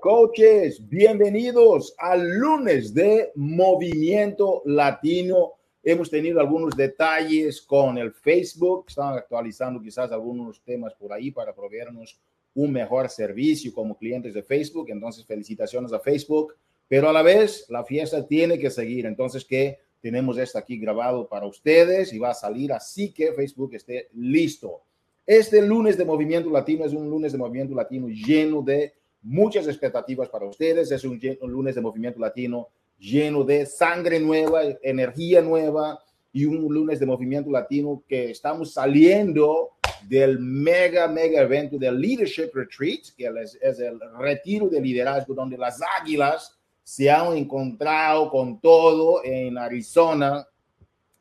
Coaches. Bienvenidos al lunes de Movimiento Latino. Hemos tenido algunos detalles con el Facebook. Están actualizando quizás algunos temas por ahí para proveernos un mejor servicio como clientes de Facebook. Entonces, felicitaciones a Facebook. Pero a la vez, la fiesta tiene que seguir. Entonces, que tenemos esto aquí grabado para ustedes y va a salir así que Facebook esté listo. Este lunes de Movimiento Latino es un lunes de Movimiento Latino lleno de muchas expectativas para ustedes. Es un, lunes de movimiento latino lleno de sangre nueva, energía nueva y un lunes de movimiento latino que estamos saliendo del mega, mega evento del Leadership Retreat, que es, el retiro de liderazgo donde las águilas se han encontrado con todo en Arizona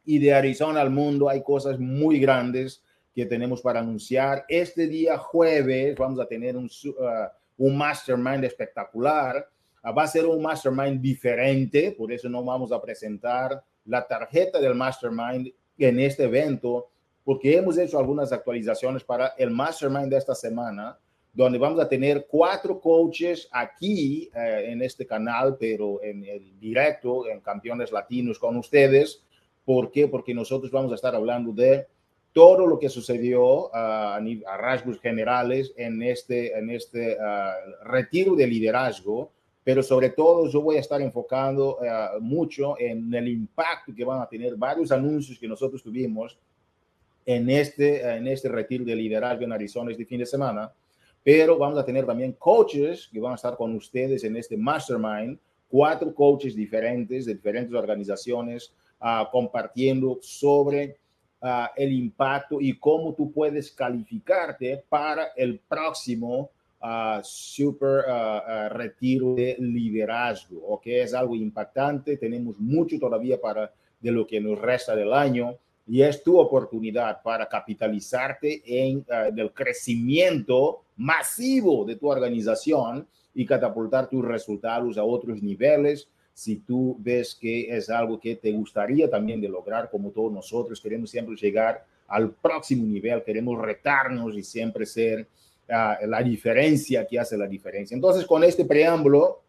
y de Arizona al mundo hay cosas muy grandes que tenemos para anunciar. Este día jueves vamos a tener un, uh, un mastermind espectacular. Ah, va a ser un mastermind diferente, por eso no vamos a presentar la tarjeta del mastermind en este evento, porque hemos hecho algunas actualizaciones para el mastermind de esta semana, donde vamos a tener cuatro coaches aquí eh, en este canal, pero en el directo, en Campeones Latinos con ustedes. ¿Por qué? Porque nosotros vamos a estar hablando de todo lo que sucedió ah, a, rasgos generales en este, en este ah, retiro de liderazgo, pero sobre todo yo voy a estar enfocando ah, mucho en el impacto que van a tener varios anuncios que nosotros tuvimos en este, en este retiro de liderazgo en Arizona este fin de semana, pero vamos a tener también coaches que van a estar con ustedes en este mastermind, cuatro coaches diferentes de diferentes organizaciones compartiendo sobre Ah, el impacto y cómo tú puedes calificarte para el próximo uh, super uh, retiro de liderazgo, ¿ok? Es algo impactante, tenemos mucho todavía para de lo que nos resta del año y es tu oportunidad para capitalizarte en el crecimiento masivo de tu organización y catapultar tus resultados a otros niveles si tú ves que es algo que te gustaría también de lograr, como todos nosotros, queremos siempre llegar al próximo nivel, queremos retarnos y siempre ser ah, la diferencia que hace la diferencia. Entonces, con este preámbulo,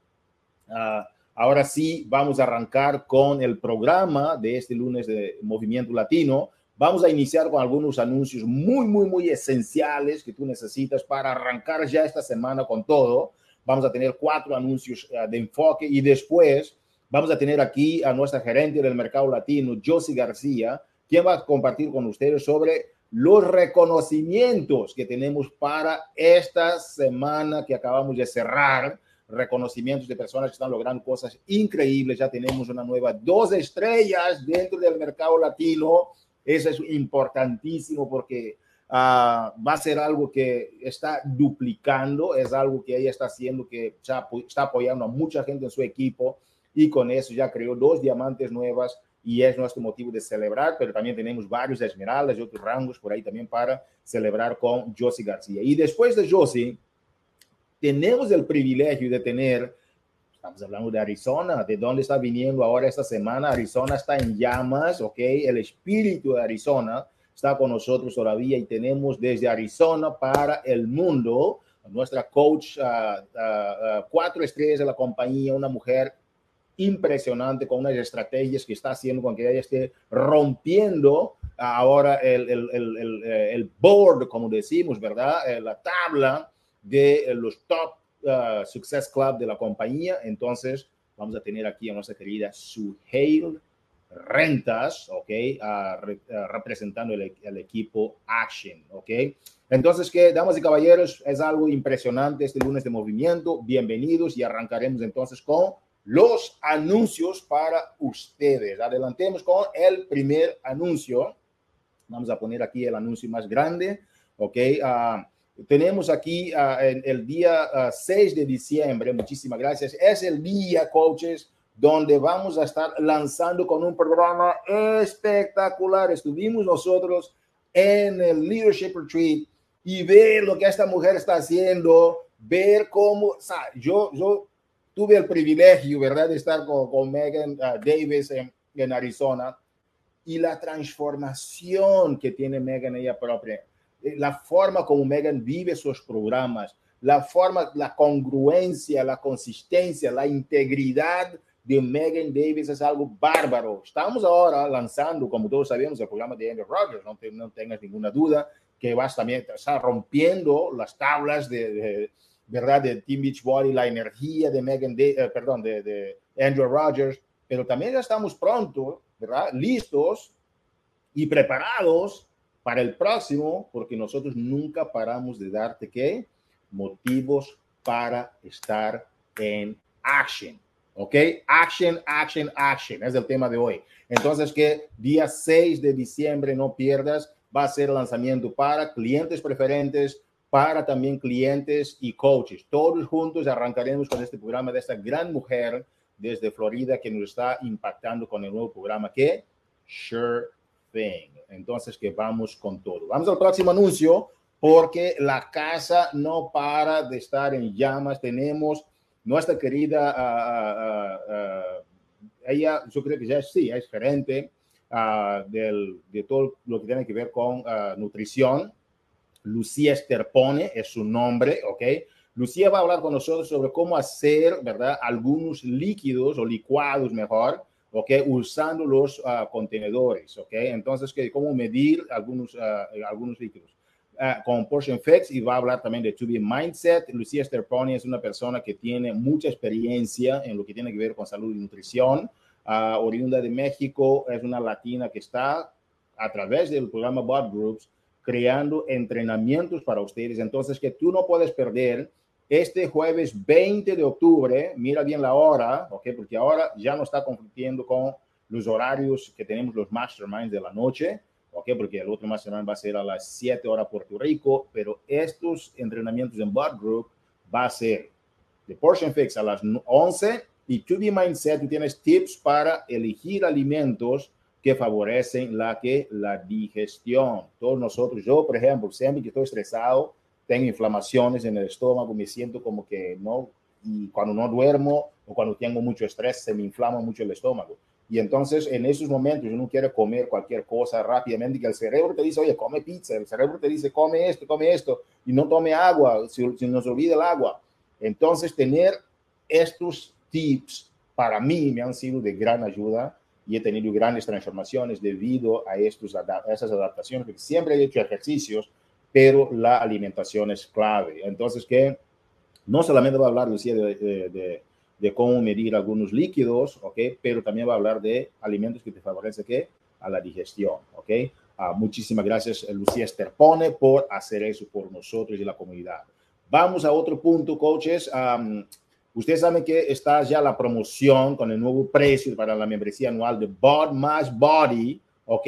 uh, ahora sí vamos a arrancar con el programa de este lunes de Movimiento Latino. Vamos a iniciar con algunos anuncios muy, muy, muy esenciales que tú necesitas para arrancar ya esta semana con todo. Vamos a tener cuatro anuncios uh, de enfoque y después Vamos a tener aquí a nuestra gerente del mercado latino, Josie García, quien va a compartir con ustedes sobre los reconocimientos que tenemos para esta semana que acabamos de cerrar. Reconocimientos de personas que están logrando cosas increíbles. Ya tenemos una nueva dos estrellas dentro del mercado latino. Eso es importantísimo porque uh, va a ser algo que está duplicando, es algo que ella está haciendo, que está apoyando a mucha gente en su equipo y con eso ya creó dos diamantes nuevas y es nuestro motivo de celebrar, pero también tenemos varios esmeraldas y otros rangos por ahí también para celebrar con Josie García. Y después de Josie, tenemos el privilegio de tener, estamos hablando de Arizona, de dónde está viniendo ahora esta semana, Arizona está en llamas, ¿ok? El espíritu de Arizona está con nosotros todavía y tenemos desde Arizona para el mundo nuestra coach, uh, uh, cuatro estrellas de la compañía, una mujer impresionante con unas estrategias que está haciendo con que ella esté rompiendo ahora el, el, el, el board, como decimos, ¿verdad? Eh, la tabla de los top uh, Success Club de la compañía. Entonces, vamos a tener aquí a nuestra querida Suheil Rentas, ¿ok? representando el, equipo Action, ¿ok? Entonces, que, damas y caballeros, es algo impresionante este lunes de movimiento. Bienvenidos y arrancaremos entonces con los anuncios para ustedes. Adelantemos con el primer anuncio. Vamos a poner aquí el anuncio más grande. Ok. Ah, tenemos aquí uh, el, día 6 ah, de diciembre. Muchísimas gracias. Es el día, coaches, donde vamos a estar lanzando con un programa espectacular. Estuvimos nosotros en el Leadership Retreat y ver lo que esta mujer está haciendo, ver cómo, yo, yo tuve el privilegio, ¿verdad?, de estar con, Megan uh, Davis en, Arizona y la transformación que tiene Megan ella propia, eh, la forma como Megan vive sus programas, la forma, la congruencia, la consistencia, la integridad de Megan Davis es algo bárbaro. Estamos ahora lanzando, como todos sabemos, el programa de Andrew Rogers, no, tengas ninguna duda, que vas también a estar rompiendo las tablas de, verdad de Team Beachbody, la energía de Megan, eh, perdón, de, de, Andrew Rogers, pero también ya estamos pronto, ¿verdad? Listos y preparados para el próximo, porque nosotros nunca paramos de darte qué motivos para estar en action. ¿Ok? Action, action, action. Es el tema de hoy. Entonces, que día 6 de diciembre no pierdas, va a ser lanzamiento para clientes preferentes, para también clientes y coaches. Todos juntos arrancaremos con este programa de esta gran mujer desde Florida que nos está impactando con el nuevo programa que Sure Thing. Entonces, que vamos con todo. Vamos al próximo anuncio porque la casa no para de estar en llamas. Tenemos nuestra querida, uh, uh, ella, yo creo que ya sí, es gerente del, de todo lo que tiene que ver con nutrición. Lucía Esterpone es su nombre, ¿ok? Lucía va a hablar con nosotros sobre cómo hacer, ¿verdad? Algunos líquidos o licuados mejor, ¿ok? Usando los contenedores, ¿ok? Entonces, que cómo medir algunos, algunos líquidos. Uh, con Portion Fix y va a hablar también de To Be Mindset. Lucía Sterponi es una persona que tiene mucha experiencia en lo que tiene que ver con salud y nutrición. Uh, oriunda de México, es una latina que está a través del programa Bot Groups creando entrenamientos para ustedes. Entonces, que tú no puedes perder este jueves 20 de octubre, mira bien la hora, ¿ok? Porque ahora ya no está conflictiendo con los horarios que tenemos los masterminds de la noche. ¿Ok? Porque el otro mastermind va a ser a las 7 horas Puerto Rico, pero estos entrenamientos en Blood Group va a ser de Portion Fix a las 11 y To Be Mindset, tú tienes tips para elegir alimentos que favorecen la, que, la digestión. Todos nosotros, yo por ejemplo, siempre que estoy estresado, tengo inflamaciones en el estómago, me siento como que no, y cuando no duermo o cuando tengo mucho estrés, se me inflama mucho el estómago. Y entonces en esos momentos uno quiere comer cualquier cosa rápidamente, que el cerebro te dice, oye, come pizza, el cerebro te dice, come esto, come esto, y no tome agua, si, nos olvida el agua. Entonces tener estos tips para mí me han sido de gran ayuda y he tenido grandes transformaciones debido a, estos, a esas adaptaciones, porque siempre he hecho ejercicios, pero la alimentación es clave. Entonces, que no solamente va a hablar, Lucía, de, de de cómo medir algunos líquidos, ¿ok? Pero también va a hablar de alimentos que te favorecen ¿qué? a la digestión, ¿ok? Uh, muchísimas gracias, Lucía Esterpone, por hacer eso por nosotros y la comunidad. Vamos a otro punto, coaches. Um, ustedes saben que está ya la promoción con el nuevo precio para la membresía anual de Bod más Body, ¿ok?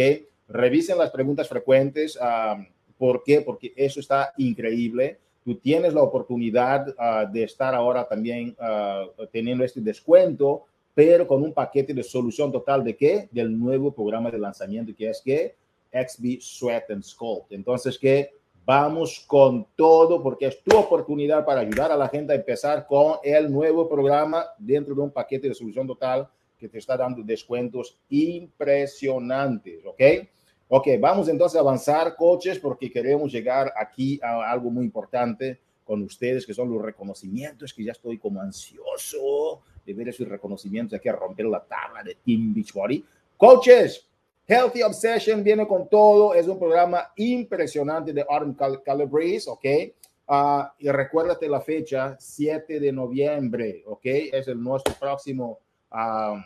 Revisen las preguntas frecuentes. Um, ¿Por qué? Porque eso está increíble tú tienes la oportunidad ah, de estar ahora también uh, teniendo este descuento, pero con un paquete de solución total de qué? Del nuevo programa de lanzamiento que es que XB Sweat and Sculpt. Entonces, que vamos con todo porque es tu oportunidad para ayudar a la gente a empezar con el nuevo programa dentro de un paquete de solución total que te está dando descuentos impresionantes, ¿ok? Ok, vamos entonces a avanzar, coches, porque queremos llegar aquí a algo muy importante con ustedes, que son los reconocimientos, que ya estoy como ansioso de ver esos reconocimientos aquí a romper la tabla de Team Beachbody. Coaches, Healthy Obsession viene con todo, es un programa impresionante de Autumn Calabrese, ¿ok? Uh, y recuérdate la fecha, 7 de noviembre, ¿ok? Es el nuestro próximo uh,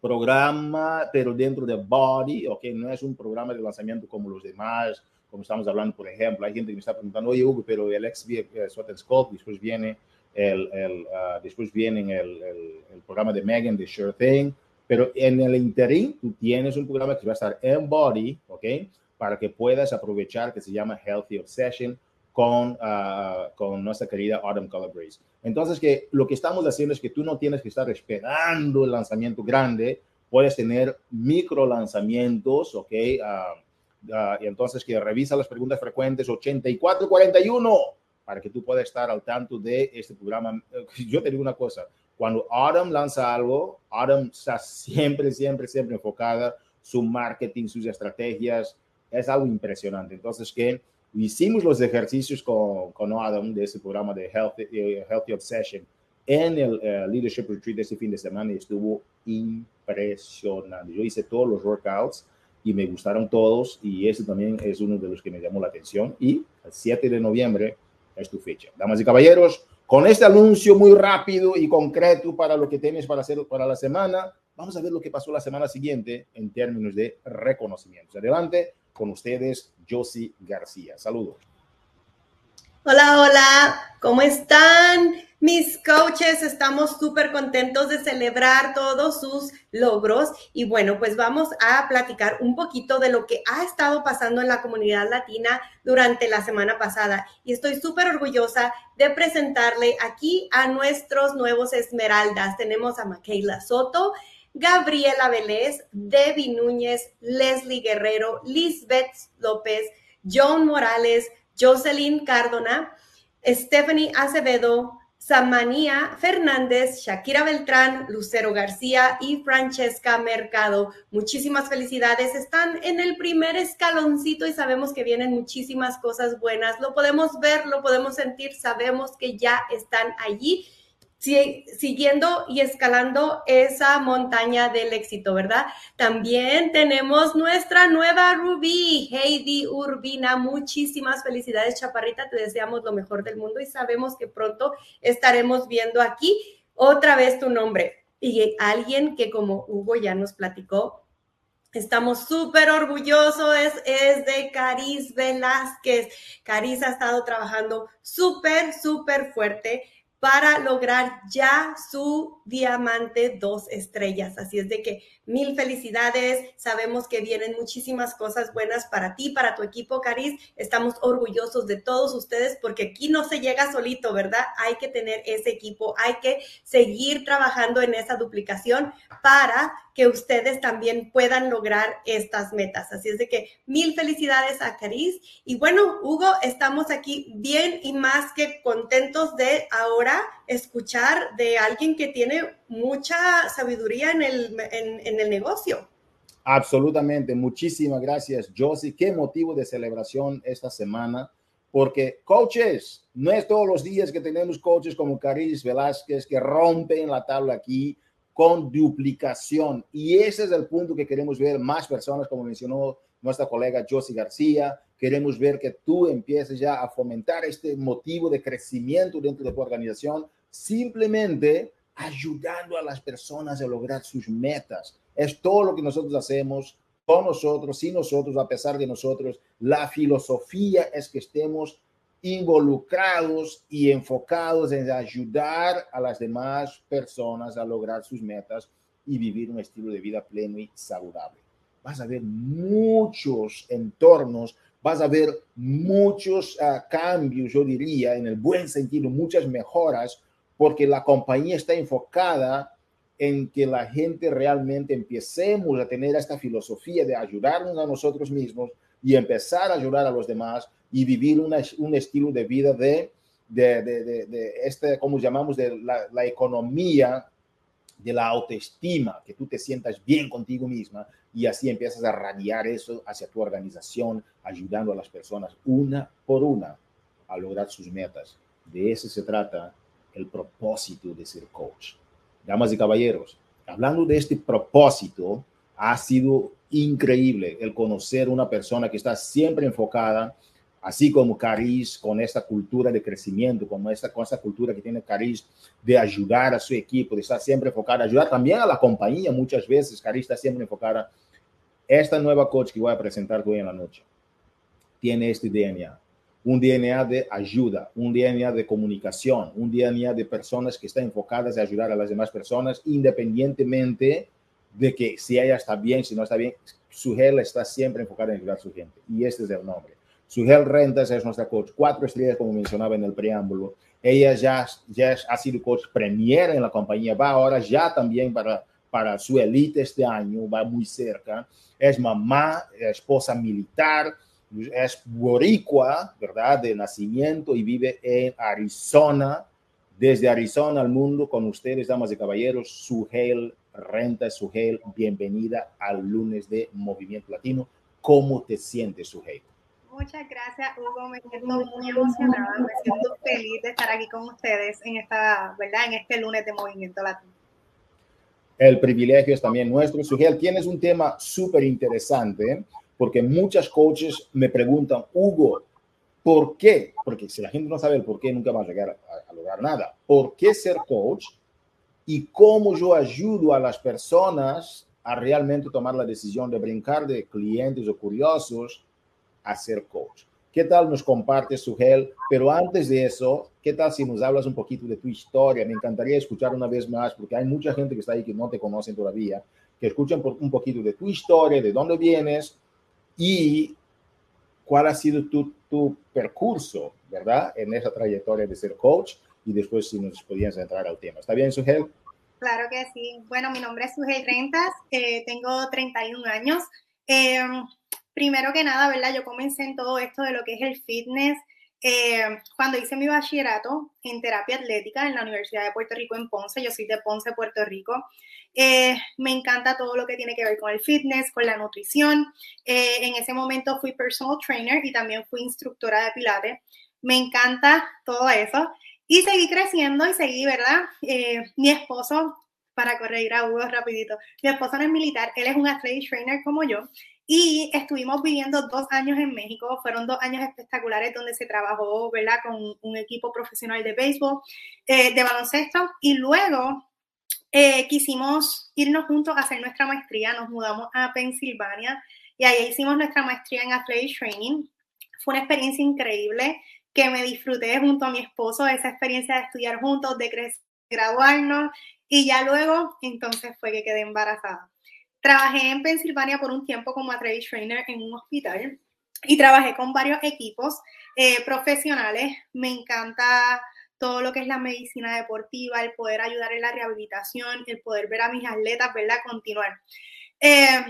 programa, pero dentro de Body, ok, no es un programa de lanzamiento como los demás, como estamos hablando, por ejemplo, hay gente que me está preguntando, oye, Hugo, pero el XV eh, Sweat Sculpt, después viene el, el uh, después viene el, el, programa de Megan, de Sure Thing, pero en el interín tú tienes un programa que va a estar en Body, ok, para que puedas aprovechar, que se llama Healthy Obsession, con, uh, con nuestra querida Autumn Calabrese. Entonces, que lo que estamos haciendo es que tú no tienes que estar esperando el lanzamiento grande, puedes tener micro lanzamientos, ¿ok? Uh, y entonces que revisa las preguntas frecuentes 8441 para que tú puedas estar al tanto de este programa. Yo te digo una cosa, cuando Autumn lanza algo, Autumn está siempre, siempre, siempre enfocada, su marketing, sus estrategias, es algo impresionante. Entonces, que Hicimos los ejercicios con, con Adam de ese programa de Healthy, eh, Healthy Obsession en el eh, Leadership Retreat este fin de semana y estuvo impresionante. Yo hice todos los workouts y me gustaron todos y ese también es uno de los que me llamó la atención y el 7 de noviembre es tu fecha. Damas y caballeros, con este anuncio muy rápido y concreto para lo que tienes para hacer para la semana, vamos a ver lo que pasó la semana siguiente en términos de reconocimientos. Adelante con ustedes, Josie García. Saludos. Hola, hola, ¿cómo están? Mis coaches, estamos súper contentos de celebrar todos sus logros y bueno, pues vamos a platicar un poquito de lo que ha estado pasando en la comunidad latina durante la semana pasada. Y estoy súper orgullosa de presentarle aquí a nuestros nuevos esmeraldas. Tenemos a Michaela Soto, Gabriela Vélez, Debbie Núñez, Leslie Guerrero, Lisbeth López, John Morales, Jocelyn Cardona, Stephanie Acevedo, Samanía Fernández, Shakira Beltrán, Lucero García y Francesca Mercado. Muchísimas felicidades. Están en el primer escaloncito y sabemos que vienen muchísimas cosas buenas. Lo podemos ver, lo podemos sentir, sabemos que ya están allí siguiendo y escalando esa montaña del éxito, ¿verdad? También tenemos nuestra nueva Rubí, Heidi Urbina. Muchísimas felicidades, Chaparrita. Te deseamos lo mejor del mundo y sabemos que pronto estaremos viendo aquí otra vez tu nombre. Y alguien que como Hugo ya nos platicó, Estamos súper orgullosos, es, es, de Caris Velázquez. Caris ha estado trabajando súper, súper fuerte para lograr ya su diamante dos estrellas. Así es de que mil felicidades. Sabemos que vienen muchísimas cosas buenas para ti, para tu equipo, Caris. Estamos orgullosos de todos ustedes porque aquí no se llega solito, ¿verdad? Hay que tener ese equipo, hay que seguir trabajando en esa duplicación para que ustedes también puedan lograr estas metas. Así es de que mil felicidades a Caris. Y bueno, Hugo, estamos aquí bien y más que contentos de ahora escuchar de alguien que tiene mucha sabiduría en el, en, el negocio. Absolutamente. Muchísimas gracias, Josie. Qué motivo de celebración esta semana porque coaches, no es todos los días que tenemos coaches como Caris Velázquez que rompen la tabla aquí, con duplicación. Y ese es el punto que queremos ver más personas, como mencionó nuestra colega Josie García. Queremos ver que tú empieces ya a fomentar este motivo de crecimiento dentro de tu organización, simplemente ayudando a las personas a lograr sus metas. Es todo lo que nosotros hacemos con nosotros, sin nosotros, a pesar de nosotros. La filosofía es que estemos involucrados y enfocados en ayudar a las demás personas a lograr sus metas y vivir un estilo de vida pleno y saludable. Vas a ver muchos entornos, vas a ver muchos ah, cambios, yo diría, en el buen sentido, muchas mejoras, porque la compañía está enfocada en que la gente realmente empecemos a tener esta filosofía de ayudarnos a nosotros mismos y empezar a ayudar a los demás y vivir un estilo de vida de, de, de, de, este, como llamamos, de la, economía de la autoestima, que tú te sientas bien contigo misma y así empiezas a radiar eso hacia tu organización, ayudando a las personas una por una a lograr sus metas. De eso se trata el propósito de ser coach. Damas y caballeros, hablando de este propósito, ha sido increíble el conocer una persona que está siempre enfocada así como Caris con esta cultura de crecimiento, como esta, con esta cultura que tiene Caris de ayudar a su equipo, de estar siempre enfocada, ayudar también a la compañía muchas veces, Caris está siempre enfocada. Esta nueva coach que voy a presentar hoy en la noche tiene este DNA, un DNA de ayuda, un DNA de comunicación, un DNA de personas que están enfocadas en ayudar a las demás personas, independientemente de que si ella está bien, si no está bien, su gel está siempre enfocada en ayudar a su gente. Y este es el nombre. Sugel Rentas es nuestra coach, cuatro estrellas como mencionaba en el preámbulo. Ella ya, ya ha sido coach premier en la compañía, va ahora ya también para, para su elite este año, va muy cerca. Es mamá, esposa militar, es boricua, ¿verdad? De nacimiento y vive en Arizona. Desde Arizona al mundo, con ustedes, damas y caballeros, Sugel Renta, Sugel, bienvenida al lunes de Movimiento Latino. ¿Cómo te sientes, Sugel? Muchas gracias, Hugo. Me siento muy emocionada, me siento feliz de estar aquí con ustedes en esta, ¿verdad? En este lunes de Movimiento Latino. El privilegio es también nuestro. Sugel, tienes un tema súper interesante porque muchas coaches me preguntan, Hugo, ¿por qué? Porque si la gente no sabe el por qué, nunca va a llegar a, a lograr nada. ¿Por qué ser coach? Y cómo yo ayudo a las personas a realmente tomar la decisión de brincar de clientes o curiosos a ser coach. ¿Qué tal nos compartes, Sugel? Pero antes de eso, ¿qué tal si nos hablas un poquito de tu historia? Me encantaría escuchar una vez más, porque hay mucha gente que está ahí que no te conocen todavía, que escuchan un poquito de tu historia, de dónde vienes y cuál ha sido tu, tu percurso, ¿verdad? En esa trayectoria de ser coach y después si nos podías entrar al tema. ¿Está bien, Sugel? Claro que sí. Bueno, mi nombre es Sugel Rentas, eh, tengo 31 años. Eh, primero que nada, ¿verdad? Yo comencé en todo esto de lo que es el fitness eh, cuando hice mi bachillerato en terapia atlética en la Universidad de Puerto Rico en Ponce. Yo soy de Ponce, Puerto Rico. Eh, me encanta todo lo que tiene que ver con el fitness, con la nutrición. en ese momento fui personal trainer y también fui instructora de pilates. Me encanta todo eso. Y seguí creciendo y seguí, ¿verdad? Eh, mi esposo, para corregir a Hugo rapidito, mi esposo no es militar, él es un athletic trainer como yo. Y estuvimos viviendo dos años en México, fueron dos años espectaculares donde se trabajó, ¿verdad? Con un equipo profesional de béisbol, eh, de baloncesto. Y luego eh, quisimos irnos juntos a hacer nuestra maestría, nos mudamos a Pensilvania y ahí hicimos nuestra maestría en athletic training. Fue una experiencia increíble que me disfruté junto a mi esposo esa experiencia de estudiar juntos, de graduarnos y ya luego entonces fue que quedé embarazada. Trabajé en Pensilvania por un tiempo como athletic trainer en un hospital y trabajé con varios equipos eh, profesionales. Me encanta todo lo que es la medicina deportiva, el poder ayudar en la rehabilitación, el poder ver a mis atletas, ¿verdad? Continuar. Eh,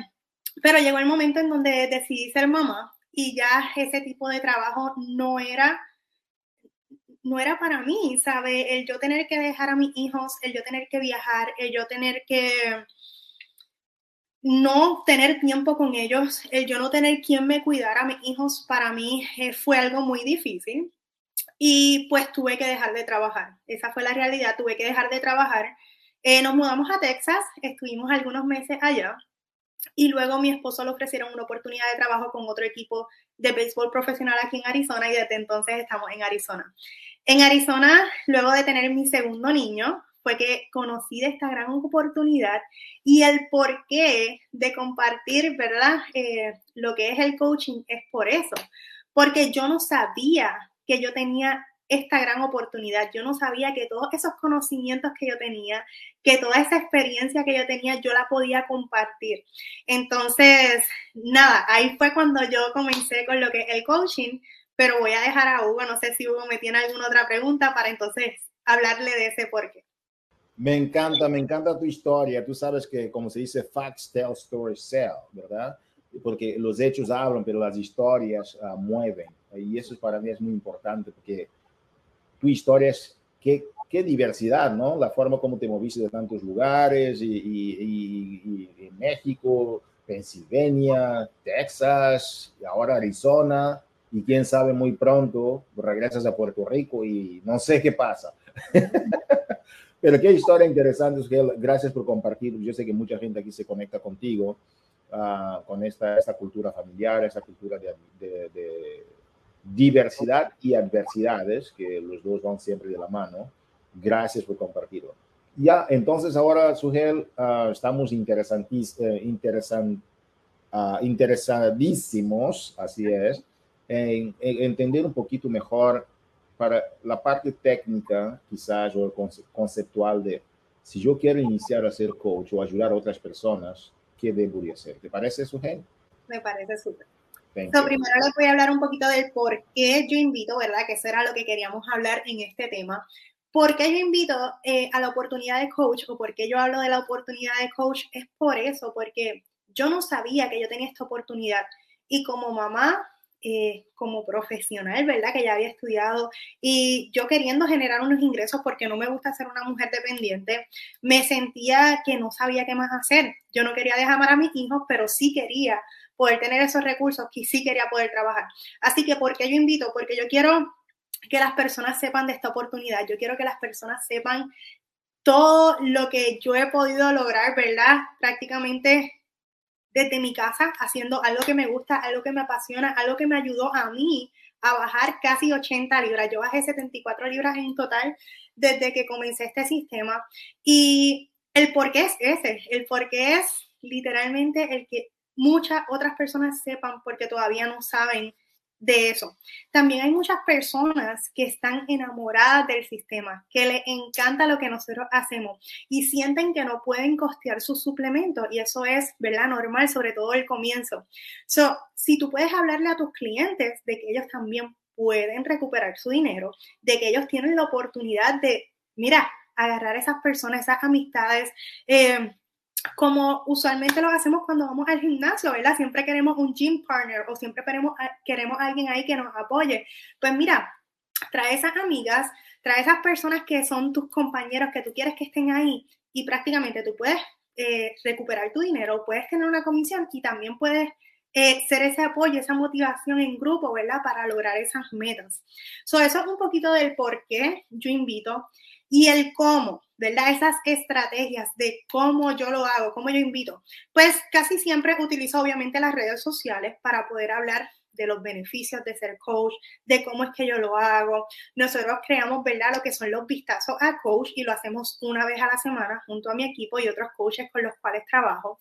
pero llegó el momento en donde decidí ser mamá y ya ese tipo de trabajo no era no era para mí, ¿sabe? El yo tener que dejar a mis hijos, el yo tener que viajar, el yo tener que no tener tiempo con ellos, el yo no tener quien me cuidara a mis hijos, para mí eh, fue algo muy difícil. Y pues tuve que dejar de trabajar. Esa fue la realidad, tuve que dejar de trabajar. Eh, nos mudamos a Texas, estuvimos algunos meses allá y luego mi esposo le ofrecieron una oportunidad de trabajo con otro equipo de béisbol profesional aquí en Arizona y desde entonces estamos en Arizona. En Arizona, luego de tener mi segundo niño, fue que conocí de esta gran oportunidad y el porqué de compartir, ¿verdad? Eh, lo que es el coaching es por eso, porque yo no sabía que yo tenía esta gran oportunidad. Yo no sabía que todos esos conocimientos que yo tenía, que toda esa experiencia que yo tenía, yo la podía compartir. Entonces, nada, ahí fue cuando yo comencé con lo que es el coaching, pero voy a dejar a Hugo, no sé si Hugo me tiene alguna otra pregunta para entonces hablarle de ese porqué. Me encanta, me encanta tu historia. Tú sabes que, como se dice, facts tell, stories sell, ¿verdad? Porque los hechos hablan, pero las historias uh, mueven. Y eso para mí es muy importante, porque tu historia es qué, qué diversidad, ¿no? La forma como te moviste de tantos lugares, y, y, y, y México, Pensilvania, Texas, y ahora Arizona y quién sabe muy pronto regresas a Puerto Rico y no sé qué pasa. Pero qué historia interesante, gracias por compartir. Yo sé que mucha gente aquí se conecta contigo, uh, con esta, esta cultura familiar, esa cultura de, de, de, diversidad y adversidades, que los dos van siempre de la mano. Gracias por compartirlo. Ya, entonces ahora, Sugel, uh, estamos interesantis, eh, interesan, uh, interesadísimos, así es, en, en entender un poquito mejor para la parte técnica, quizás, o conceptual de si yo quiero iniciar a ser coach o ayudar a otras personas, ¿qué debería hacer? ¿Te parece eso, Gen? Me parece súper. So, primero les voy a hablar un poquito del por qué yo invito, ¿verdad? Que eso era lo que queríamos hablar en este tema. ¿Por qué yo invito eh, a la oportunidad de coach o por qué yo hablo de la oportunidad de coach? Es por eso, porque yo no sabía que yo tenía esta oportunidad. Y como mamá, eh, como profesional, ¿verdad? Que ya había estudiado y yo queriendo generar unos ingresos porque no me gusta ser una mujer dependiente, me sentía que no sabía qué más hacer. Yo no quería dejar a mis hijos, pero sí quería poder tener esos recursos, que sí quería poder trabajar. Así que, ¿por qué yo invito? Porque yo quiero que las personas sepan de esta oportunidad. Yo quiero que las personas sepan todo lo que yo he podido lograr, ¿verdad? Prácticamente desde mi casa, haciendo algo que me gusta, algo que me apasiona, algo que me ayudó a mí a bajar casi 80 libras. Yo bajé 74 libras en total desde que comencé este sistema. Y el por qué es ese, el por qué es literalmente el que muchas otras personas sepan porque todavía no saben de eso. También hay muchas personas que están enamoradas del sistema, que les encanta lo que nosotros hacemos y sienten que no pueden costear sus suplementos y eso es, ¿verdad? Normal, sobre todo el comienzo. So, si tú puedes hablarle a tus clientes de que ellos también pueden recuperar su dinero, de que ellos tienen la oportunidad de, mira, agarrar a esas personas, esas amistades, eh, como usualmente lo hacemos cuando vamos al gimnasio, ¿verdad? Siempre queremos un gym partner o siempre queremos, queremos alguien ahí que nos apoye. Pues mira, trae esas amigas, trae esas personas que son tus compañeros, que tú quieres que estén ahí y prácticamente tú puedes eh, recuperar tu dinero, puedes tener una comisión y también puedes eh, ser ese apoyo, esa motivación en grupo, ¿verdad? Para lograr esas metas. So, eso es un poquito del por qué yo invito y el cómo. ¿Verdad? Esas estrategias de cómo yo lo hago, cómo yo invito. Pues casi siempre utilizo obviamente las redes sociales para poder hablar de los beneficios de ser coach, de cómo es que yo lo hago. Nosotros creamos, ¿verdad? Lo que son los vistazos a coach y lo hacemos una vez a la semana junto a mi equipo y otros coaches con los cuales trabajo.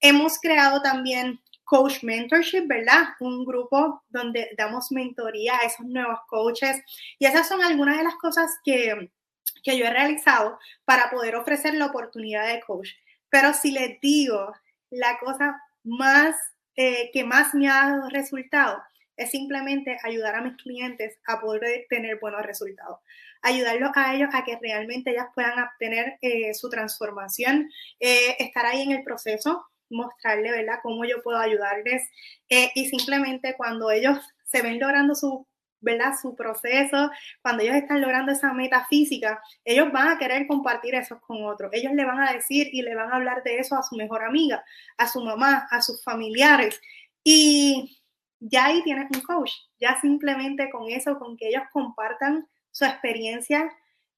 Hemos creado también Coach Mentorship, ¿verdad? Un grupo donde damos mentoría a esos nuevos coaches. Y esas son algunas de las cosas que que yo he realizado para poder ofrecer la oportunidad de coach. Pero si les digo la cosa más eh, que más me ha dado resultado es simplemente ayudar a mis clientes a poder tener buenos resultados. Ayudarlos a ellos a que realmente ellas puedan obtener eh, su transformación, eh, estar ahí en el proceso, mostrarle, ¿verdad?, cómo yo puedo ayudarles. y simplemente cuando ellos se ven logrando su ¿verdad? Su proceso, cuando ellos están logrando esa meta física, ellos van a querer compartir eso con otros. Ellos le van a decir y le van a hablar de eso a su mejor amiga, a su mamá, a sus familiares. Y ya ahí tienes un coach. Ya simplemente con eso, con que ellos compartan su experiencia,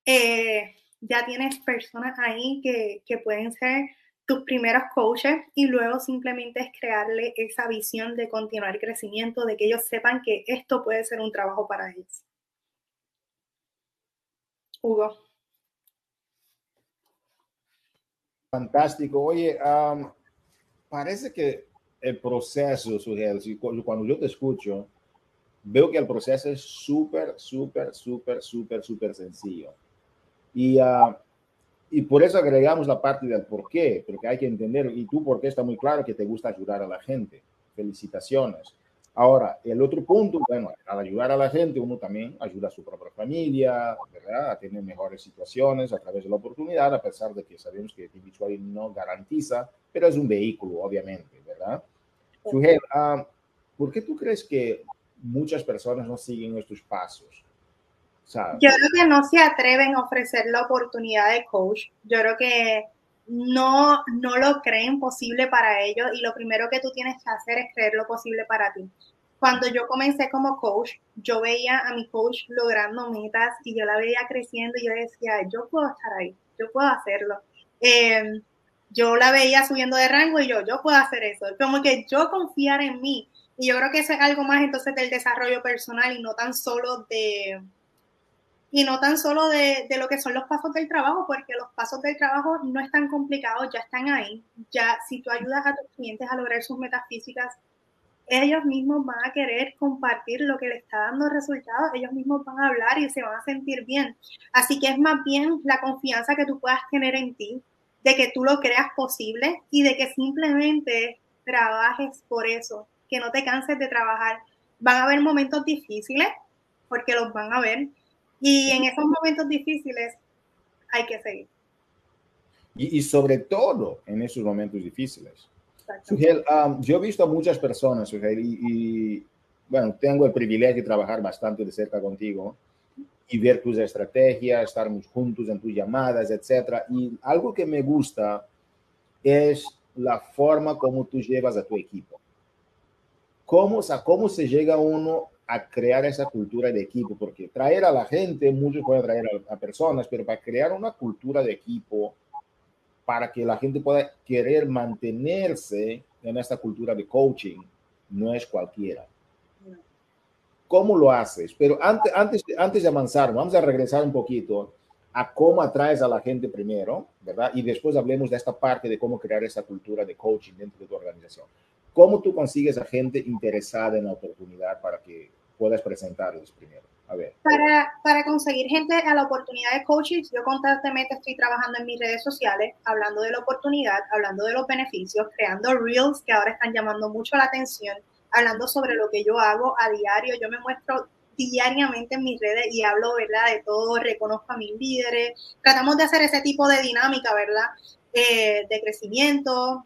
eh, ya tienes personas ahí que, que pueden ser tus primeros coaches y luego simplemente es crearle esa visión de continuar crecimiento, de que ellos sepan que esto puede ser un trabajo para ellos. Hugo. Fantástico. Oye, parece que el proceso, cuando yo te escucho, veo que el proceso es súper, súper, súper, súper, súper sencillo. Y uh, y por eso agregamos la parte del por qué, porque hay que entender, y tú porque está muy claro que te gusta ayudar a la gente. Felicitaciones. Ahora, el otro punto, bueno, al ayudar a la gente, uno también ayuda a su propia familia, ¿verdad? A tener mejores situaciones a través de la oportunidad, a pesar de que sabemos que el no garantiza, pero es un vehículo, obviamente, ¿verdad? Sujel, ah, ¿por qué tú crees que muchas personas no siguen nuestros pasos? Yo creo que no se atreven a ofrecer la oportunidad de coach. Yo creo que no, no lo creen posible para ellos y lo primero que tú tienes que hacer es creer lo posible para ti. Cuando yo comencé como coach, yo veía a mi coach logrando metas y yo la veía creciendo y yo decía, yo puedo estar ahí, yo puedo hacerlo. Em, yo la veía subiendo de rango y yo, yo puedo hacer eso. Como que yo confiar en mí. Y yo creo que eso es algo más entonces del desarrollo personal y no tan solo de, y no tan solo de, de, lo que son los pasos del trabajo, porque los pasos del trabajo no están complicados, ya están ahí. Ya si tú ayudas a tus clientes a lograr sus metas físicas, ellos mismos van a querer compartir lo que le está dando resultados, ellos mismos van a hablar y se van a sentir bien. Así que es más bien la confianza que tú puedas tener en ti, de que tú lo creas posible y de que simplemente trabajes por eso, que no te canses de trabajar. Van a haber momentos difíciles, porque los van a ver, y en esos momentos difíciles hay que seguir. Y, sobre todo en esos momentos difíciles. Sugel, um, yo he visto a muchas personas, Sugel, y, bueno, tengo el privilegio de trabajar bastante de cerca contigo y ver tus estrategias, estar juntos en tus llamadas, etc. Y algo que me gusta es la forma como tú llevas a tu equipo. ¿cómo, ¿cómo se llega uno a crear esa cultura de equipo? Porque traer a la gente, muchos pueden traer a, personas, pero para crear una cultura de equipo, para que la gente pueda querer mantenerse en esta cultura de coaching, no es cualquiera. ¿Cómo lo haces? Pero antes, antes, antes de avanzar, vamos a regresar un poquito a cómo atraes a la gente primero, ¿verdad? Y después hablemos de esta parte de cómo crear esa cultura de coaching dentro de tu organización. ¿Cómo tú consigues a gente interesada en la oportunidad para que puedas presentarles primero? A ver. Para, para conseguir gente a la oportunidad de coaching, yo constantemente estoy trabajando en mis redes sociales, hablando de la oportunidad, hablando de los beneficios, creando reels que ahora están llamando mucho la atención, hablando sobre lo que yo hago a diario. Yo me muestro diariamente en mis redes y hablo, ¿verdad? De todo, reconozco a mis líderes, tratamos de hacer ese tipo de dinámica, ¿verdad? Eh, de crecimiento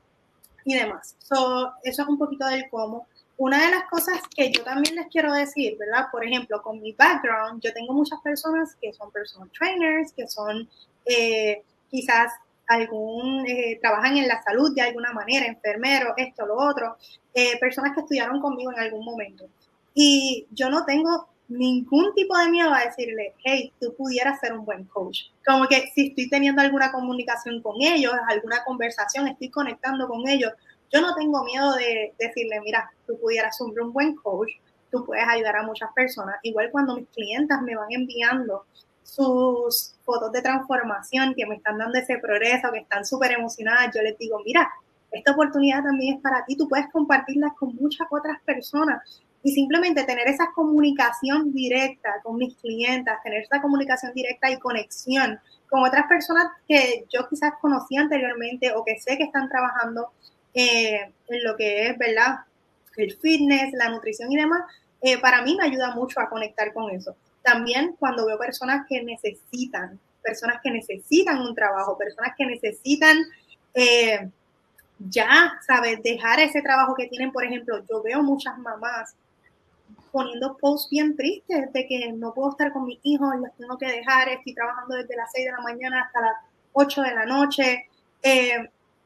y demás. eso es un poquito del cómo. Una de las cosas que yo también les quiero decir, ¿verdad? Por ejemplo, con mi background, yo tengo muchas personas que son personal trainers, que son eh, quizás algún, eh, trabajan en la salud de alguna manera, enfermeros, esto, lo otro, personas que estudiaron conmigo en algún momento. Y yo no tengo ningún tipo de miedo a decirle, hey, tú pudieras ser un buen coach. Como que si estoy teniendo alguna comunicación con ellos, alguna conversación, estoy conectando con ellos, yo no tengo miedo de decirle, mira, tú pudieras ser un buen coach, tú puedes ayudar a muchas personas. Igual cuando mis clientas me van enviando sus fotos de transformación, que me están dando ese progreso, que están súper emocionadas, yo les digo, mira, esta oportunidad también es para ti, tú puedes compartirla con muchas otras personas y simplemente tener esa comunicación directa con mis clientas, tener esa comunicación directa y conexión con otras personas que yo quizás conocí anteriormente o que sé que están trabajando eh, en lo que es, ¿verdad? El fitness, la nutrición y demás, eh, para mí me ayuda mucho a conectar con eso. También cuando veo personas que necesitan, personas que necesitan un trabajo, personas que necesitan eh, ya, ¿sabes? Dejar ese trabajo que tienen, por ejemplo, yo veo muchas mamás poniendo posts bien tristes de que no puedo estar con mis hijos, los tengo que dejar, estoy trabajando desde las 6 de la mañana hasta las 8 de la noche.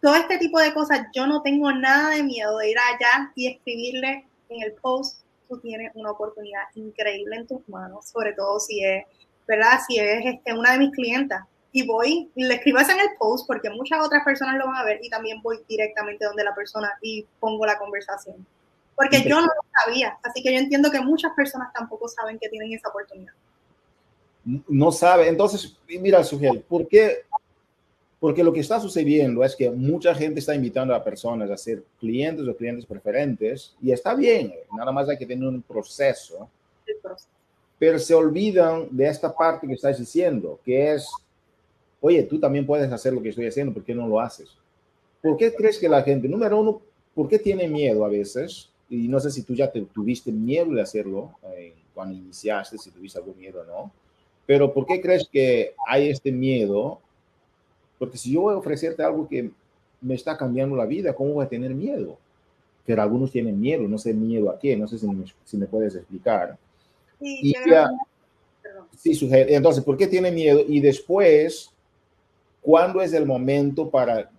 Todo este tipo de cosas, yo no tengo nada de miedo de ir allá y escribirle en el post, tú tienes una oportunidad increíble en tus manos, sobre todo si es, ¿verdad? Si es este, una de mis clientas. Y voy, y le escribo eso en el post porque muchas otras personas lo van a ver y también voy directamente donde la persona y pongo la conversación porque yo no lo sabía. Así que yo entiendo que muchas personas tampoco saben que tienen esa oportunidad. No sabe. Entonces, mira, Sugel, ¿por qué? Porque lo que está sucediendo es que mucha gente está invitando a personas a ser clientes o clientes preferentes y está bien, nada más hay que tener un proceso. Pero se olvidan de esta parte que estás diciendo, que es, oye, tú también puedes hacer lo que estoy haciendo, ¿por qué no lo haces? ¿Por qué crees que la gente, número uno, ¿por qué tiene miedo a veces? y no sé si tú ya te, tuviste miedo de hacerlo eh, cuando iniciaste, si tuviste algún miedo o no, pero ¿por qué crees que hay este miedo? Porque si yo voy a ofrecerte algo que me está cambiando la vida, ¿cómo voy a tener miedo? Pero algunos tienen miedo, no sé miedo a qué, no sé si me, si me puedes explicar. Sí, sí, entonces, ¿por qué tiene miedo? Y después, ¿cuándo es el momento para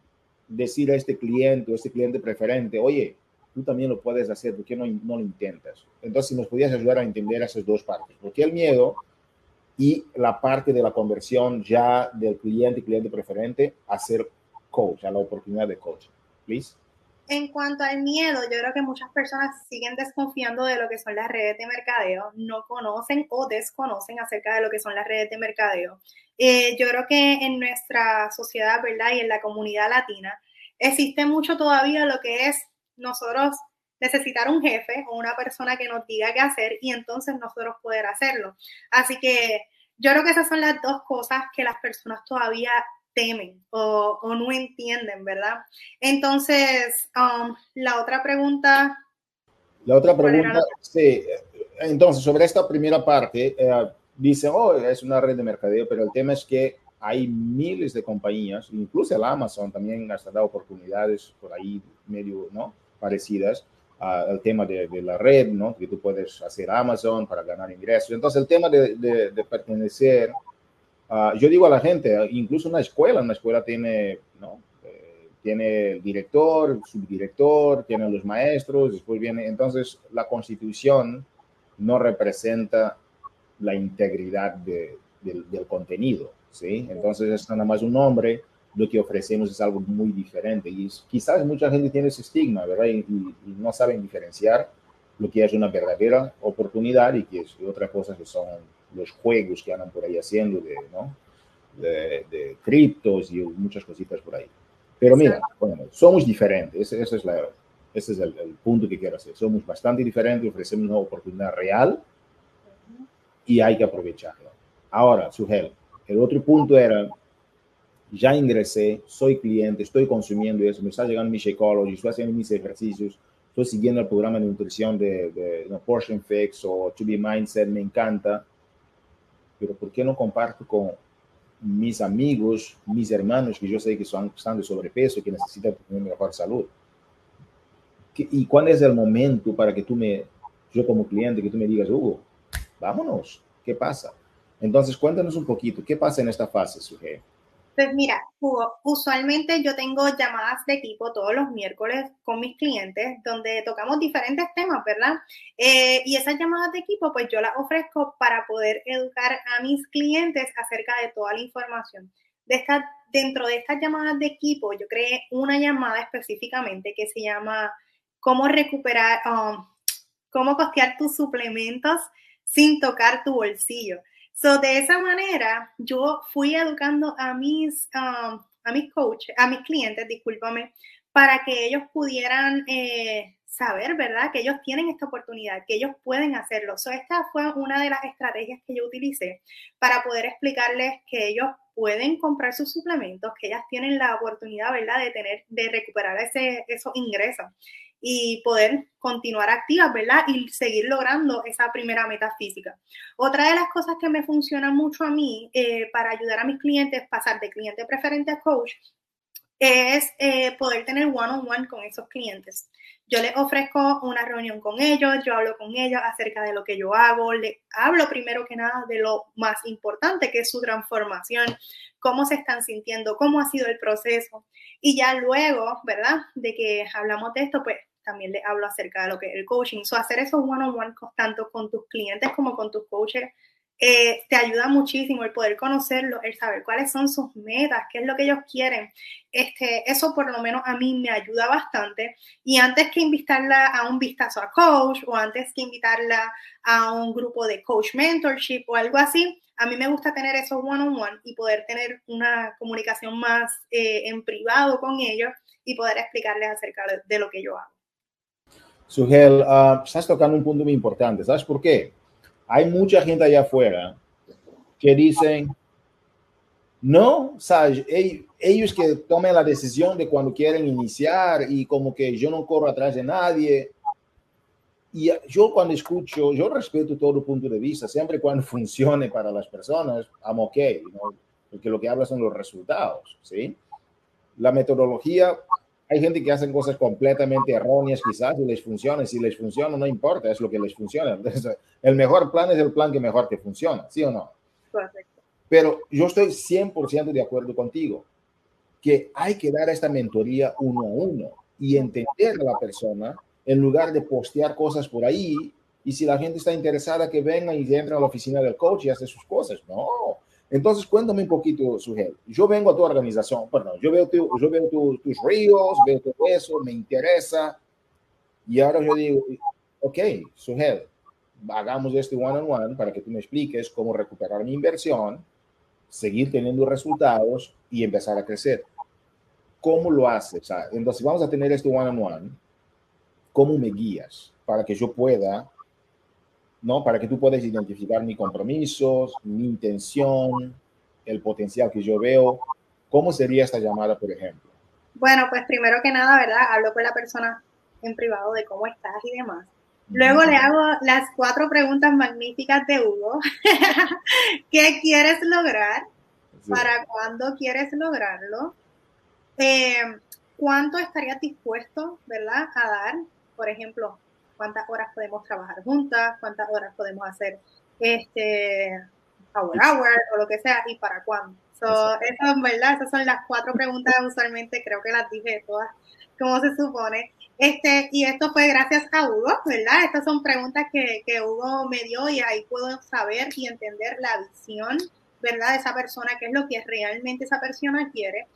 decir a este cliente o este cliente preferente, oye, tú también lo puedes hacer, ¿por qué no, no lo intentas? Entonces, si nos podías ayudar a entender esas dos partes, ¿por qué el miedo y la parte de la conversión ya del cliente cliente preferente a ser coach, a la oportunidad de coach? Please. En cuanto al miedo, yo creo que muchas personas siguen desconfiando de lo que son las redes de mercadeo, no conocen o desconocen acerca de lo que son las redes de mercadeo. Eh, yo creo que en nuestra sociedad, ¿verdad? Y en la comunidad latina, existe mucho todavía lo que es nosotros necesitar un jefe o una persona que nos diga qué hacer y entonces nosotros poder hacerlo. Así que yo creo que esas son las dos cosas que las personas todavía temen o, no entienden, ¿verdad? Entonces, um, la otra pregunta. La otra pregunta, sí. Entonces, sobre esta primera parte, eh, dice, oh, es una red de mercadeo, pero el tema es que hay miles de compañías, incluso el Amazon también ha dado oportunidades por ahí medio, ¿no? parecidas al tema de, la red, ¿no? Que tú puedes hacer Amazon para ganar ingresos. Entonces, el tema de, pertenecer, yo digo a la gente, incluso una escuela, una escuela tiene, ¿no? Eh, tiene el director, el subdirector, tiene los maestros, después viene, entonces la constitución no representa la integridad del, del, contenido, ¿sí? Entonces es nada más un nombre, lo que ofrecemos es algo muy diferente y quizás mucha gente tiene ese estigma, ¿verdad? Y, no saben diferenciar lo que es una verdadera oportunidad y que es otra cosa que son los juegos que andan por ahí haciendo de, ¿no? de, criptos y muchas cositas por ahí. Pero mira, bueno, somos diferentes, ese, es, la, ese es el, punto que quiero hacer. Somos bastante diferentes, ofrecemos una oportunidad real y hay que aprovecharla. Ahora, Sugel, el otro punto era, ya ingresé, soy cliente, estoy consumiendo eso, me está llegando mi Shakeology, estoy haciendo mis ejercicios, estoy siguiendo el programa de nutrición de, de, Portion Fix o To Be Mindset, me encanta, pero ¿por qué no comparto con mis amigos, mis hermanos que yo sé que son, están de sobrepeso, que necesitan tener mejor salud? ¿Y cuándo es el momento para que tú me, yo como cliente, que tú me digas, Hugo, vámonos, ¿qué pasa? Entonces, cuéntanos un poquito, ¿qué pasa en esta fase, Suje? Pues mira, usualmente yo tengo llamadas de equipo todos los miércoles con mis clientes donde tocamos diferentes temas, ¿verdad? Eh, y esas llamadas de equipo, pues yo las ofrezco para poder educar a mis clientes acerca de toda la información. De esta, dentro de estas llamadas de equipo, yo creé una llamada específicamente que se llama cómo recuperar, um, cómo costear tus suplementos sin tocar tu bolsillo. So, de esa manera, yo fui educando a mis, um, a mis coaches, a mis clientes, discúlpame, para que ellos pudieran eh, saber, ¿verdad? Que ellos tienen esta oportunidad, que ellos pueden hacerlo. So, esta fue una de las estrategias que yo utilicé para poder explicarles que ellos pueden comprar sus suplementos, que ellas tienen la oportunidad, ¿verdad?, de tener, de recuperar ese, esos ingresos y poder continuar activas, ¿verdad? Y seguir logrando esa primera meta física. Otra de las cosas que me funciona mucho a mí eh, para ayudar a mis clientes, pasar de cliente preferente a coach, es eh, poder tener one-on-one con esos clientes. Yo les ofrezco una reunión con ellos, yo hablo con ellos acerca de lo que yo hago, le hablo primero que nada de lo más importante que es su transformación, cómo se están sintiendo, cómo ha sido el proceso. Y ya luego, ¿verdad? De que hablamos de esto, pues también le hablo acerca de lo que es el coaching. So, hacer esos one-on-one tanto con tus clientes como con tus coaches eh, te ayuda muchísimo el poder conocerlo, el saber cuáles son sus metas, qué es lo que ellos quieren. Este, eso por lo menos a mí me ayuda bastante. Y antes que invitarla a un vistazo a coach o antes que invitarla a un grupo de coach mentorship o algo así, a mí me gusta tener esos one-on-one y poder tener una comunicación más eh, en privado con ellos y poder explicarles acerca de lo que yo hago. Sugel, uh, estás tocando un punto muy importante. ¿Sabes por qué? Hay mucha gente allá afuera que dicen, no, ¿sabes? Ellos que tomen la decisión de cuando quieren iniciar y como que yo no corro atrás de nadie. Y yo cuando escucho, yo respeto todo punto de vista, siempre cuando funcione para las personas, I'm ok, porque lo que habla son los resultados, ¿sí? La metodología hay gente que hacen cosas completamente erróneas quizás y les funciona. Si les funciona, no importa, es lo que les funciona. el mejor plan es el plan que mejor te funciona, ¿sí o no? Correcto. Pero yo estoy 100% de acuerdo contigo que hay que dar esta mentoría uno a uno y entender a la persona en lugar de postear cosas por ahí. Y si la gente está interesada, que venga y entre a la oficina del coach y hace sus cosas. No, entonces, cuéntame un poquito, Sugel. Yo vengo a tu organización, perdón, yo veo, yo veo tus ríos, veo todo eso, me interesa. Y ahora yo digo, ok, Sugel, hagamos este one-on-one para que tú me expliques cómo recuperar mi inversión, seguir teniendo resultados y empezar a crecer. ¿Cómo lo haces? entonces, vamos a tener este one-on-one. ¿Cómo me guías para que yo pueda ¿no? Para que tú puedas identificar mis compromisos, mi intención, el potencial que yo veo. ¿Cómo sería esta llamada, por ejemplo? Bueno, pues primero que nada, ¿verdad? Hablo con la persona en privado de cómo estás y demás. Luego le hago las cuatro preguntas magníficas de Hugo. ¿Qué quieres lograr? ¿Para cuándo quieres lograrlo? Eh, ¿Cuánto estarías dispuesto, verdad, a dar? Por ejemplo, cuántas horas podemos trabajar juntas, cuántas horas podemos hacer este power hour o lo que sea y para cuándo. So, eso es verdad, esas son las cuatro preguntas usualmente, creo que las dije todas, como se supone. Este, y esto fue gracias a Hugo, ¿verdad? Estas son preguntas que, que Hugo me dio y ahí puedo saber y entender la visión, ¿verdad? De esa persona, qué es lo que realmente esa persona quiere.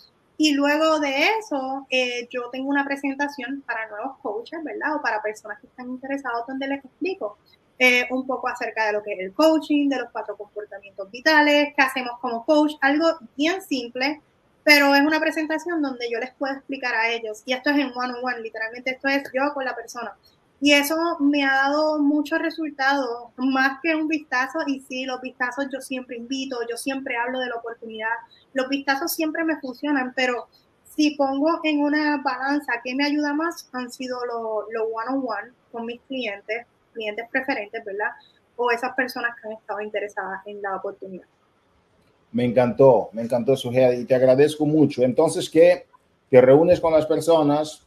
Y luego de eso, eh, yo tengo una presentación para nuevos coaches, ¿verdad? O para personas que están interesados donde les explico eh, un poco acerca de lo que es el coaching, de los cuatro comportamientos vitales, qué hacemos como coach, algo bien simple, pero es una presentación donde yo les puedo explicar a ellos, y esto es en one-on-one, literalmente esto es yo con la persona. Y eso me ha dado muchos resultados, más que un vistazo, y sí, los vistazos yo siempre invito, yo siempre hablo de la oportunidad, los vistazos siempre me funcionan, pero si pongo en una balanza qué me ayuda más, han sido los lo one-on-one con mis clientes, clientes preferentes, ¿verdad? O esas personas que han estado interesadas en la oportunidad. Me encantó, me encantó su y te agradezco mucho. Entonces, que te reúnes con las personas,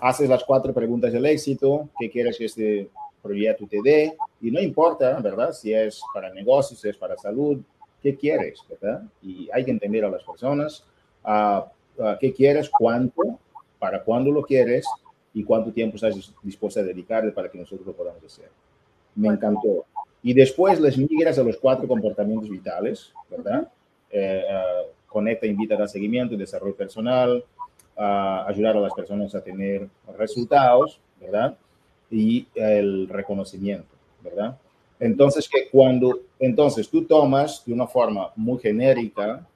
haces las cuatro preguntas del éxito, qué quieres que este proyecto te dé, y no importa, ¿verdad? Si es para negocios, si es para salud, ¿qué quieres, verdad? Y hay que entender a las personas, uh, qué quieres, cuánto, para cuándo lo quieres y cuánto tiempo estás dispuesta a dedicarle para que nosotros lo podamos hacer. Me encantó. Y después les migras a los cuatro comportamientos vitales, ¿verdad? Eh, uh, conecta, invita a dar seguimiento, desarrollo personal, uh, ayudar a las personas a tener resultados, ¿verdad? Y el reconocimiento, ¿verdad? Entonces, que cuando, entonces tú tomas de una forma muy genérica,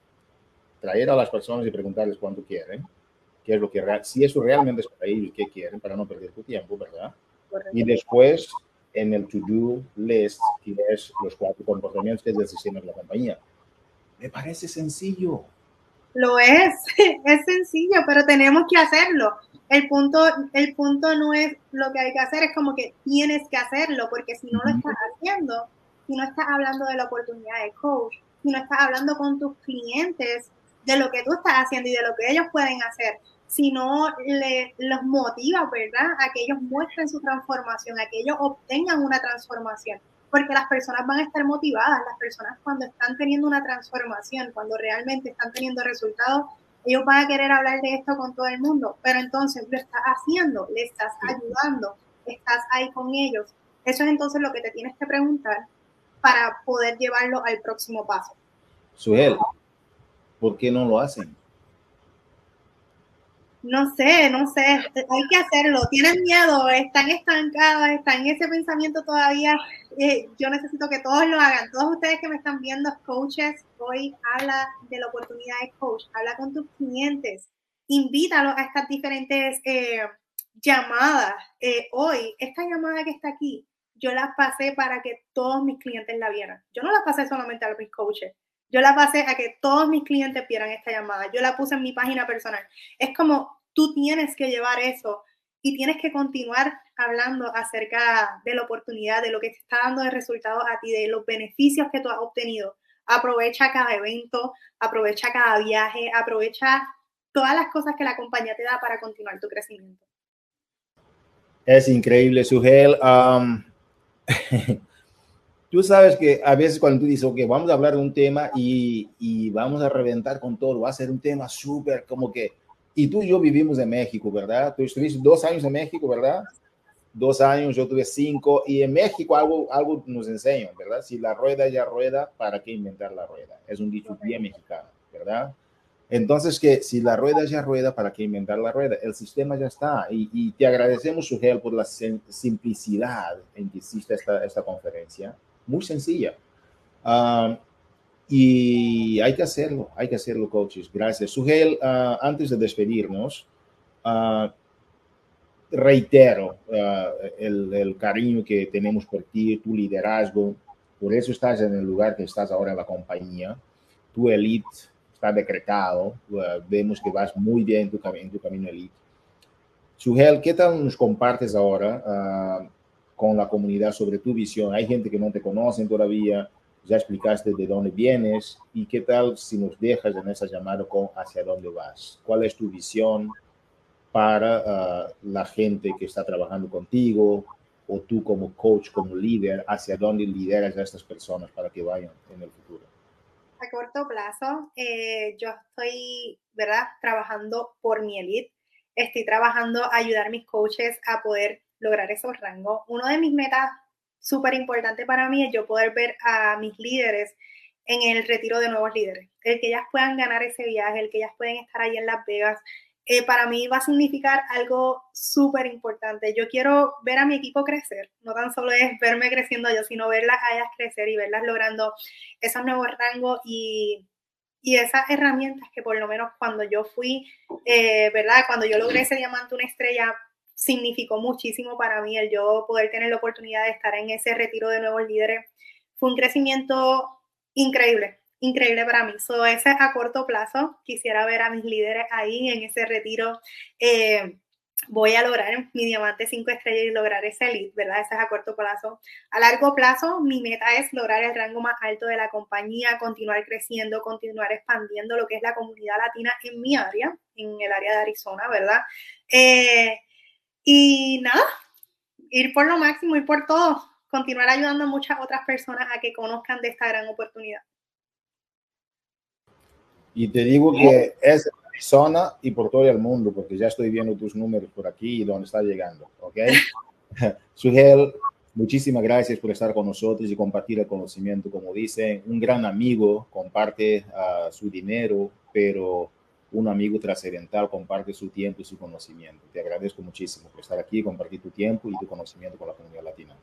traer a las personas y preguntarles cuánto quieren, qué es lo que, si eso realmente es para ellos, qué quieren, para no perder tu tiempo, ¿verdad? Y después, en el to-do list, tienes los cuatro comportamientos que es el sistema de la compañía. Me parece sencillo. Lo es, es sencillo, pero tenemos que hacerlo. El punto, el punto no es lo que hay que hacer, es como que tienes que hacerlo, porque si no lo estás haciendo, si no estás hablando de la oportunidad de coach, si no estás hablando con tus clientes de lo que tú estás haciendo y de lo que ellos pueden hacer, si no le, los motiva, ¿verdad? A que ellos muestren su transformación, a que ellos obtengan una transformación porque las personas van a estar motivadas, las personas cuando están teniendo una transformación, cuando realmente están teniendo resultados, ellos van a querer hablar de esto con todo el mundo, pero entonces lo estás haciendo, le estás ayudando, estás ahí con ellos. Eso es entonces lo que te tienes que preguntar para poder llevarlo al próximo paso. Suel, ¿por qué no lo hacen? No sé, no sé, hay que hacerlo. Tienen miedo, están estancados, están en ese pensamiento todavía. Eh, yo necesito que todos lo hagan. Todos ustedes que me están viendo, coaches, hoy habla de la oportunidad de coach, habla con tus clientes, invítalos a estas diferentes eh, llamadas. Eh, hoy, esta llamada que está aquí, yo la pasé para que todos mis clientes la vieran. Yo no la pasé solamente a mis coaches. Yo la pasé a que todos mis clientes vieran esta llamada. Yo la puse en mi página personal. Es como tú tienes que llevar eso y tienes que continuar hablando acerca de la oportunidad, de lo que te está dando de resultados a ti, de los beneficios que tú has obtenido. Aprovecha cada evento, aprovecha cada viaje, aprovecha todas las cosas que la compañía te da para continuar tu crecimiento. Es increíble, Sugel. Um, Tú sabes que a veces cuando tú dices, ok, vamos a hablar de un tema y, y vamos a reventar con todo, va a ser un tema súper como que, y tú y yo vivimos en México, ¿verdad? Tú estuviste dos años en México, ¿verdad? Dos años, yo tuve cinco, y en México algo, algo nos enseñan, ¿verdad? Si la rueda ya rueda, ¿para qué inventar la rueda? Es un dicho bien mexicano, ¿verdad? Entonces, que si la rueda ya rueda, ¿para qué inventar la rueda? El sistema ya está. Y, y te agradecemos, Sugel, por la simplicidad en que hiciste esta, esta conferencia muy sencilla. Ah, y hay que hacerlo, hay que hacerlo, coaches. Gracias. Sugel, uh, antes de despedirnos, uh, reitero el, el, cariño que tenemos por ti, tu liderazgo. Por eso estás en el lugar que estás ahora en la compañía. Tu elite está decretado. vemos que vas muy bien en tu, en tu camino elite. Sugel, ¿qué tal nos compartes ahora? Con la comunidad sobre tu visión. Hay gente que no te conoce todavía, ya explicaste de dónde vienes y qué tal si nos dejas en esa llamada con hacia dónde vas. ¿Cuál es tu visión para ah, la gente que está trabajando contigo o tú como coach, como líder, hacia dónde lideras a estas personas para que vayan en el futuro? A corto plazo, eh, yo estoy, ¿verdad?, trabajando por mi elite. Estoy trabajando a ayudar a mis coaches a poder lograr esos rangos. Uno de mis metas súper importante para mí es yo poder ver a mis líderes en el retiro de nuevos líderes, el que ellas puedan ganar ese viaje, el que ellas pueden estar ahí en Las Vegas, eh, para mí va a significar algo súper importante. Yo quiero ver a mi equipo crecer, no tan solo es verme creciendo yo, sino verlas a ellas crecer y verlas logrando esos nuevos rangos y, y esas herramientas que por lo menos cuando yo fui, eh, ¿verdad? Cuando yo logré ese diamante, una estrella, significó muchísimo para mí el yo poder tener la oportunidad de estar en ese retiro de nuevos líderes. Fue un crecimiento increíble, increíble para mí. So, ese a corto plazo. Quisiera ver a mis líderes ahí en ese retiro. Eh, voy a lograr mi diamante 5 estrellas y lograr ese elite, ¿verdad? Ese es a corto plazo. A largo plazo, mi meta es lograr el rango más alto de la compañía, continuar creciendo, continuar expandiendo lo que es la comunidad latina en mi área, en el área de Arizona, ¿verdad? Eh, y nada, ir por lo máximo, ir por todo, continuar ayudando a muchas otras personas a que conozcan de esta gran oportunidad. Y te digo que es Arizona y por todo el mundo, porque ya estoy viendo tus números por aquí y dónde está llegando, ¿ok? Sugel, muchísimas gracias por estar con nosotros y compartir el conocimiento. Como dicen, un gran amigo comparte uh, su dinero, pero un amigo trascendental comparte su tiempo y su conocimiento. Te agradezco muchísimo por estar aquí, compartir tu tiempo y tu conocimiento con la comunidad latina.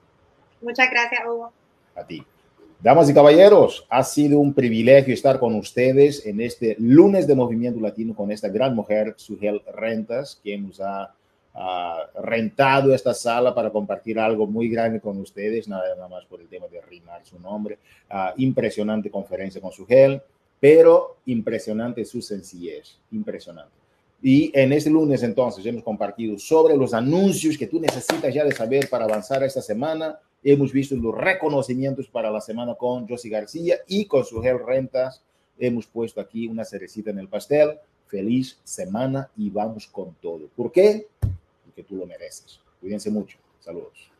Muchas gracias, Hugo. A ti. Damas y caballeros, ha sido un privilegio estar con ustedes en este lunes de Movimiento Latino con esta gran mujer, Sugel Rentas, quien nos ha rentado esta sala para compartir algo muy grande con ustedes, nada, más por el tema de rimar su nombre. Uh, impresionante conferencia con Sugel pero impresionante su sencillez, impresionante. Y en este lunes entonces hemos compartido sobre los anuncios que tú necesitas ya de saber para avanzar esta semana. Hemos visto los reconocimientos para la semana con Josie García y con su Sugel Rentas. Hemos puesto aquí una cerecita en el pastel. Feliz semana y vamos con todo. ¿Por qué? Porque tú lo mereces. Cuídense mucho. Saludos.